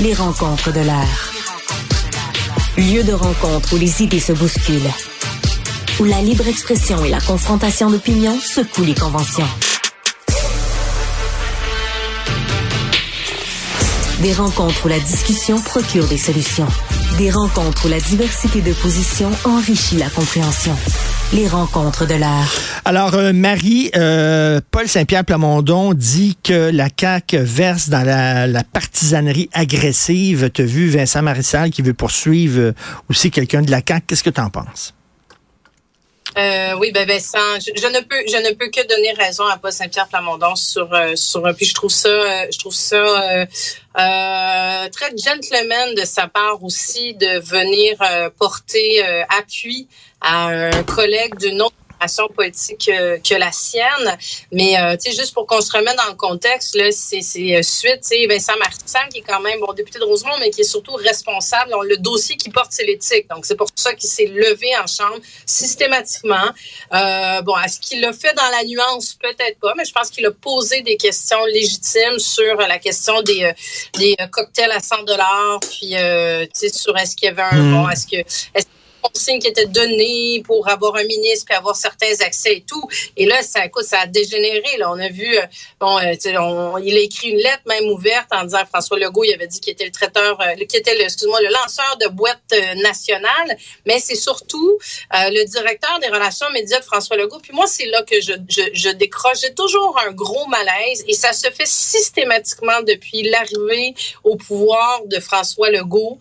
Les rencontres de l'air. Lieu de rencontre où les idées se bousculent. Où la libre expression et la confrontation d'opinions secouent les conventions. Des rencontres où la discussion procure des solutions. Des rencontres où la diversité de positions enrichit la compréhension. Les rencontres de l'art. Alors, euh, Marie, euh, Paul Saint-Pierre Plamondon dit que la CAQ verse dans la, partisanerie agressive. Tu as vu Vincent Marissal qui veut poursuivre euh, aussi quelqu'un de la CAQ. Qu'est-ce que tu en penses? Euh, oui, ben Vincent, je, ne peux je ne peux que donner raison à Paul Saint-Pierre Plamondon sur euh, sur puis je trouve ça euh, je trouve ça euh, très gentleman de sa part aussi de venir porter appui à un collègue d'une autre politique que, la sienne. Mais euh, tu sais, juste pour qu'on se remette dans le contexte, là, c'est euh, suite, Vincent Martin, qui est quand même bon député de Rosemont, mais qui est surtout responsable. le dossier qui porte, c'est l'éthique. Donc, c'est pour ça qu'il s'est levé en chambre systématiquement. Euh, bon, est-ce qu'il l'a fait dans la nuance? Peut-être pas, mais je pense qu'il a posé des questions légitimes sur la question des, des cocktails à 100 dollars, puis tu sais, sur est-ce qu'il y avait un hmm. bon, est-ce que est consignes qui étaient données pour avoir un ministre puis avoir certains accès et tout. Et là, ça, écoute, ça a dégénéré. Là, on a vu, euh, bon, euh, il a écrit une lettre même ouverte en disant François Legault, il avait dit qu'il était le traiteur, euh, qui était, excuse-moi, le lanceur de boîtes nationales. Mais c'est surtout le directeur des relations médias de François Legault. Puis moi, c'est là que je décroche. J'ai toujours un gros malaise et ça se fait systématiquement depuis l'arrivée au pouvoir de François Legault.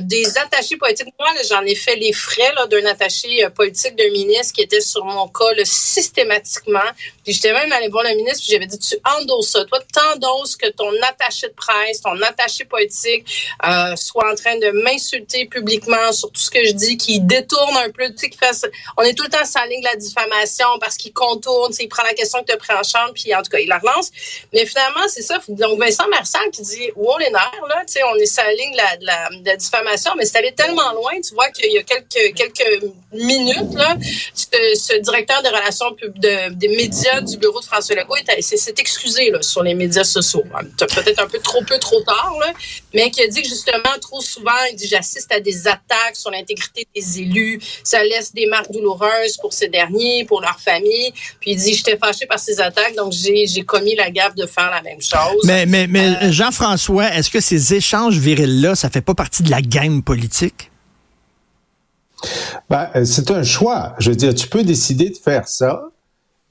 des attachés politiques. Moi, j'en ai fait les frais d'un attaché euh, politique d'un ministre qui était sur mon cas systématiquement. Puis j'étais même allée voir le ministre, puis j'avais dit, tu endosses ça. Toi, t'endosses que ton attaché de presse, ton attaché politique euh, soit en train de m'insulter publiquement sur tout ce que je dis, qui détourne un peu, tu sais, qui fait... On est tout le temps sur la ligne de la diffamation parce qu'il contourne, il prend la question que tu pris en chambre, puis en tout cas, il la relance. Mais finalement, c'est ça. Donc, Vincent Marsan qui dit, où les nerfs, là, tu sais, on est sur la ligne de la, diffamation, mais c'est allé tellement loin, tu vois, qu'il y a quelques minutes, là, ce, directeur des relations de, des médias du bureau de François Legault s'est excusé là, sur les médias sociaux. Peut-être un peu trop peu, trop tard, là, mais qui a dit que justement, trop souvent, il dit j'assiste à des attaques sur l'intégrité des élus. Ça laisse des marques douloureuses pour ces derniers, pour leur famille. Puis il dit j'étais fâché par ces attaques, donc j'ai commis la gaffe de faire la même chose. Mais, mais, mais euh, Jean-François, est-ce que ces échanges virils-là, ça fait pas partie de la game politique? Ben, euh, c'est un choix. Je veux dire, tu peux décider de faire ça.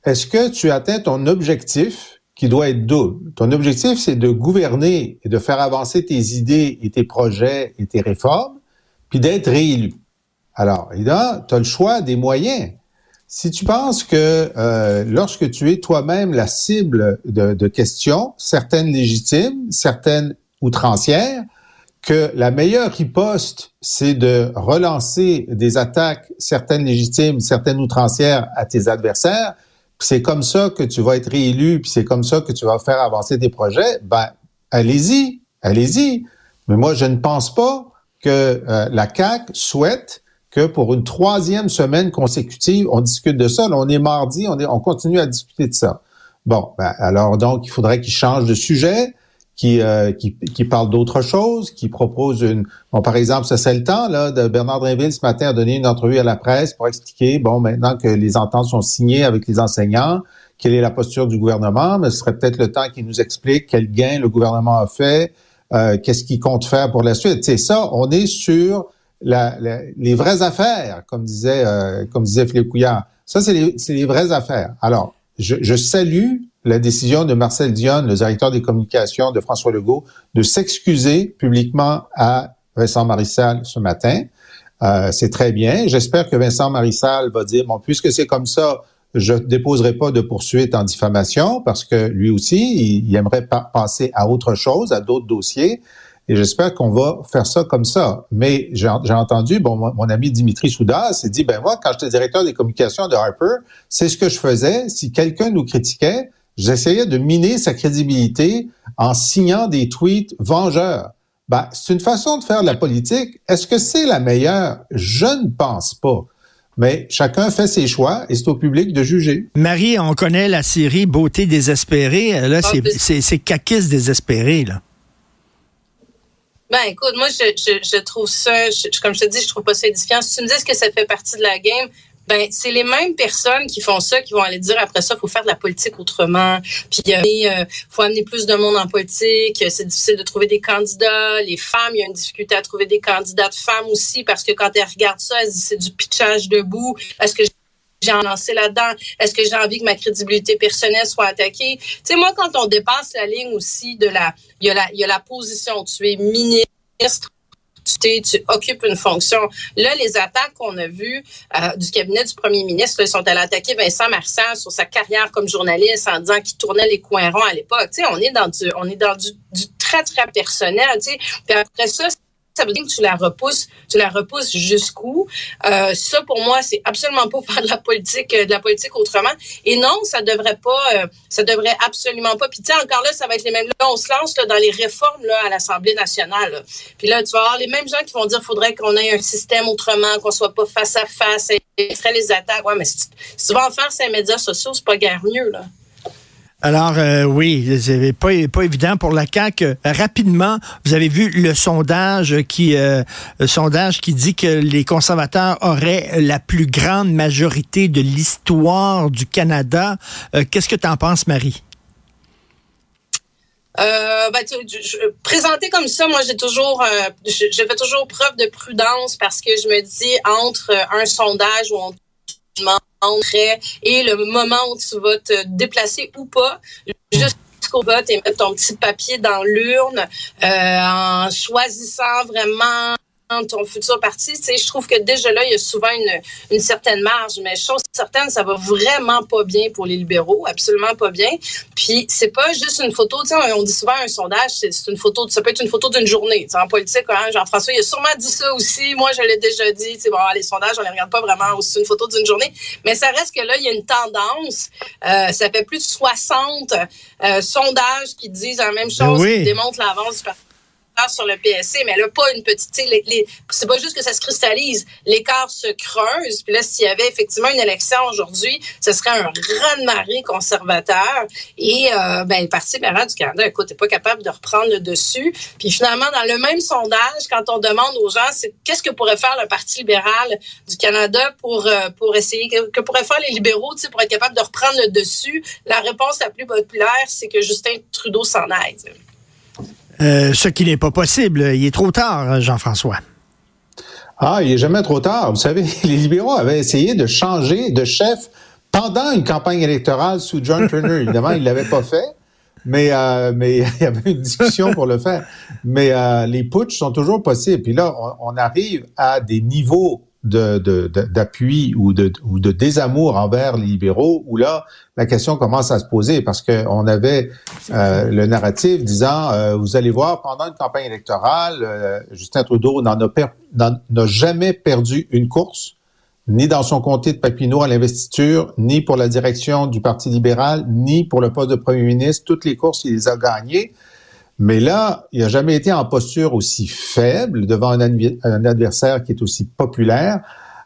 Est-ce que tu atteins ton objectif qui doit être double? Ton objectif, c'est de gouverner et de faire avancer tes idées et tes projets et tes réformes, puis d'être réélu. Alors, évidemment, tu as le choix des moyens. Si tu penses que euh, lorsque tu es toi-même la cible de questions, certaines légitimes, certaines outrancières, que la meilleure riposte, c'est de relancer des attaques, certaines légitimes, certaines outrancières, à tes adversaires. C'est comme ça que tu vas être réélu, puis c'est comme ça que tu vas faire avancer tes projets. Ben, allez-y, allez-y. Mais moi, je ne pense pas que euh, la CAC souhaite que pour une troisième semaine consécutive, on discute de ça. Là, on est mardi, on, est, on continue à discuter de ça. Bon, ben, alors donc, il faudrait qu'il change de sujet qui, euh, qui, qui, parle d'autre chose, qui propose une... Bon, par exemple, ça c'est le temps là, de Bernard Drinville ce matin a donné une entrevue à la presse pour expliquer, bon, maintenant que les ententes sont signées avec les enseignants, quelle est la posture du gouvernement, mais ce serait peut-être le temps qu'il nous explique quel gain le gouvernement a fait, euh, qu'est-ce qu'il compte faire pour la suite. C'est ça, on est sur la, les vraies affaires, comme disait, euh, comme disait Philippe Couillard. Ça, c'est les, les vraies affaires. Alors, je, je salue la décision de Marcel Dion, le directeur des communications de François Legault, de s'excuser publiquement à Vincent Marissal ce matin. Euh, c'est très bien. J'espère que Vincent Marissal va dire, bon, puisque c'est comme ça, je ne déposerai pas de poursuite en diffamation parce que lui aussi, il, aimerait passer à autre chose, à d'autres dossiers. Et j'espère qu'on va faire ça comme ça. Mais j'ai entendu, bon, mon, ami Dimitri Souda s'est dit, ben moi, quand j'étais directeur des communications de Harper, c'est ce que je faisais. Si quelqu'un nous critiquait, J'essayais de miner sa crédibilité en signant des tweets vengeurs. Ben, c'est une façon de faire de la politique. Est-ce que c'est la meilleure? Je ne pense pas. Mais chacun fait ses choix et c'est au public de juger. Marie, on connaît la série Beauté désespérée. Là, c'est, c'est, c'est désespéré, là. Ben écoute, moi je, je, je trouve ça, je, comme je te dis, je trouve pas ça édifiant. Si tu me dis que ça fait partie de la game, ben c'est les mêmes personnes qui font ça qui vont aller dire après ça faut faire de la politique autrement puis euh, euh faut amener plus de monde en politique c'est difficile de trouver des candidats les femmes il y a une difficulté à trouver des candidats de femmes aussi parce que quand elles regardent ça elles disent c'est du pitchage debout est-ce que j'ai lancé là-dedans? Est-ce que j'ai envie que ma crédibilité personnelle soit attaquée? Tu sais, moi, quand on dépasse la ligne aussi de la, il y a la, il y a la position. Tu es ministre, tu, occupes une fonction. Là, les attaques qu'on a vues euh, du cabinet du premier ministre, sont allés attaquer Vincent Marsan sur sa carrière comme journaliste en disant qu'il tournait les coins ronds à l'époque. Tu sais, on est dans du, on est dans du très, très personnel, tu sais. Puis après ça, ça veut dire que tu la repousses, tu la repousses jusqu'où? Euh, ça, pour moi, c'est absolument pas faire de la politique, euh, de la politique autrement. Et non, ça devrait pas, euh, ça devrait absolument pas. Puis tu sais, encore là, ça va être les mêmes. Là, on se lance là, dans les réformes là, à l'Assemblée nationale. Puis là, tu vas avoir les mêmes gens qui vont dire, faudrait qu'on ait un système autrement, qu'on soit pas face à face, et ferait les attaques. Ouais, mais si tu, si tu vas en faire ces médias sociaux, c'est pas guère mieux là. Alors euh, oui, c'est pas pas évident pour la CAQ. rapidement, vous avez vu le sondage qui euh, sondage qui dit que les conservateurs auraient la plus grande majorité de l'histoire du Canada. Euh, Qu'est-ce que tu en penses, Marie? Ben, tu, présenté comme ça, moi, j'ai toujours, je, je, fais toujours preuve de prudence parce que je me dis entre un sondage où on et le moment où tu vas te déplacer ou pas, jusqu'au vote et mettre ton petit papier dans l'urne euh, en choisissant vraiment ton futur parti, tu sais, je trouve que déjà là, il y a souvent une, une certaine marge, mais chose certaine, ça va vraiment pas bien pour les libéraux, absolument pas bien. Puis c'est pas juste une photo, tu sais, on dit souvent un sondage, c'est une photo, ça peut être une photo d'une journée. en politique, hein, Jean-François, il a sûrement dit ça aussi. Moi, je l'ai déjà dit. Tu bon, les sondages, on les regarde pas vraiment aussi une photo d'une journée, mais ça reste que là, il y a une tendance. Euh, ça fait plus de 60 euh, sondages qui disent la même chose, qui démontrent l'avance du parti sur le PSC, mais là, pas une petite. Les, les, c'est pas juste que ça se cristallise, l'écart se creuse. Puis là, s'il y avait effectivement une élection aujourd'hui, ce serait un raz-de-marée conservateur. Et euh, ben, le Parti libéral du Canada, écoute, n'est pas capable de reprendre le dessus. Puis finalement, dans le même sondage, quand on demande aux gens, c'est qu'est-ce que pourrait faire le Parti libéral du Canada pour euh, pour essayer que, que pourraient faire les libéraux, pour être capable de reprendre le dessus? La réponse la plus populaire, c'est que Justin Trudeau s'en aide. Euh, ce qui n'est pas possible. Il est trop tard, Jean-François. Ah, il est jamais trop tard. Vous savez, les libéraux avaient essayé de changer de chef pendant une campagne électorale sous John Turner. Évidemment, il l'avait pas fait, mais euh, mais il y avait une discussion pour le faire. Mais euh, les putsch sont toujours possibles. Puis là, on arrive à des niveaux d'appui de, ou, de, ou de désamour envers les libéraux, où là, la question commence à se poser parce qu'on avait euh, le narratif disant, euh, vous allez voir, pendant une campagne électorale, euh, Justin Trudeau n'a jamais perdu une course, ni dans son comté de Papineau à l'investiture, ni pour la direction du Parti libéral, ni pour le poste de premier ministre. Toutes les courses, il les a gagnées. Mais là, il n'a jamais été en posture aussi faible devant un, adversaire qui est aussi populaire.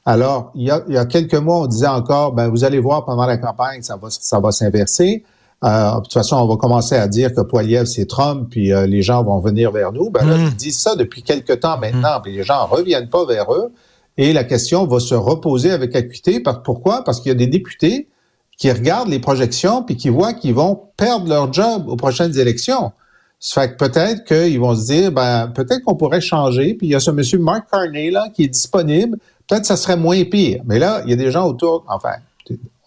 Alors, il y, a, il y, a, quelques mois, on disait encore, ben vous allez voir pendant la campagne, ça va, ça va s'inverser. Euh, de toute façon, on va commencer à dire que Poiliev, c'est Trump, puis euh, les gens vont venir vers nous. Ben là, mmh. ils disent ça depuis quelques temps maintenant, mmh. puis les gens reviennent pas vers eux. Et la question va se reposer avec acuité. Pourquoi? Parce qu'il y a des députés qui regardent les projections puis qui voient qu'ils vont perdre leur job aux prochaines élections. Ça fait que peut-être qu'ils vont se dire, ben, peut-être qu'on pourrait changer. Puis il y a ce monsieur Mark Carney, là, qui est disponible. Peut-être que ça serait moins pire. Mais là, il y a des gens autour, enfin,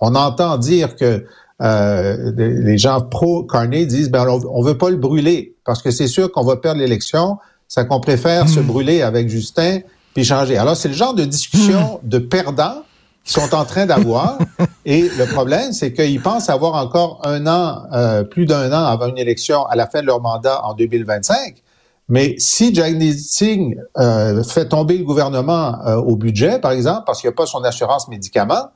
on entend dire que euh, les gens pro-Carney disent, ben, on, veut pas le brûler parce que c'est sûr qu'on va perdre l'élection. Ça qu'on préfère se hmm. brûler avec Justin puis changer. Alors, c'est le genre de discussion hmm. de perdants sont en train d'avoir. Et le problème, c'est qu'ils pensent avoir encore un an, euh, plus d'un an avant une élection à la fin de leur mandat en 2025. Mais si Jack Singh euh, fait tomber le gouvernement euh, au budget, par exemple, parce qu'il n'y a pas son assurance médicaments,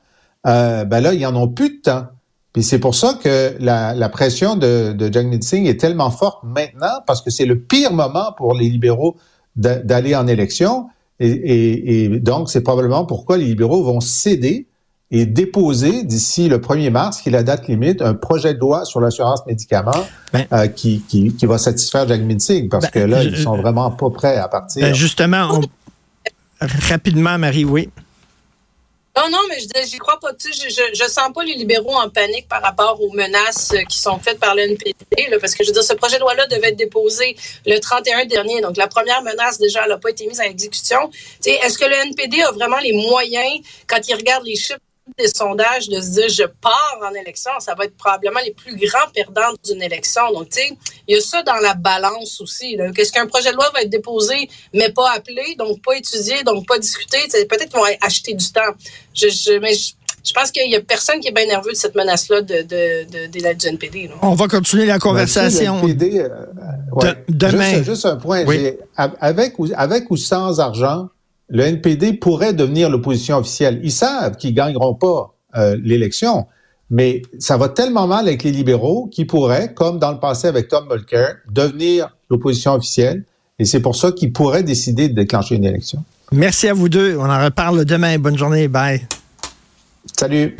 euh, ben là, ils en ont plus de temps. Puis c'est pour ça que la, la pression de, de Jagmeet Singh est tellement forte maintenant, parce que c'est le pire moment pour les libéraux d'aller en élection. Et, et, et donc, c'est probablement pourquoi les libéraux vont céder et déposer d'ici le 1er mars, qui est la date limite, un projet de loi sur l'assurance médicaments ben, euh, qui, qui, qui, va satisfaire Jack Minsig, parce ben, que là, ils sont vraiment pas prêts à partir. Ben, justement, rapidement, Marie, oui. Non, mais je j'y crois pas. Je, je, je sens pas les libéraux en panique par rapport aux menaces euh, qui sont faites par l'NPD, parce que je veux dire, ce projet de loi-là devait être déposé le 31 dernier. Donc, la première menace, déjà, elle n'a pas été mise en exécution. Est-ce que le NPD a vraiment les moyens, quand il regarde les chiffres des sondages de se dire je pars en élection, ça va être probablement les plus grands perdants d'une élection. Donc, tu sais, il y a ça dans la balance aussi. Qu'est-ce qu'un projet de loi va être déposé, mais pas appelé, donc pas étudié, donc pas discuté? Peut-être qu'ils vont acheter du temps. Je, je, mais je, pense qu'il y a personne qui est bien nerveux de cette menace-là de, de, de, du NPD. On va continuer la conversation. NPD, euh, demain. Juste, un point. Avec, avec ou sans argent, le NPD pourrait devenir l'opposition officielle. Ils savent qu'ils gagneront pas euh, l'élection, mais ça va tellement mal avec les libéraux qu'ils pourraient, comme dans le passé avec Tom Mulcair, devenir l'opposition officielle. Et c'est pour ça qu'ils pourraient décider de déclencher une élection. Merci à vous deux. On en reparle demain. Bonne journée. Bye. Salut.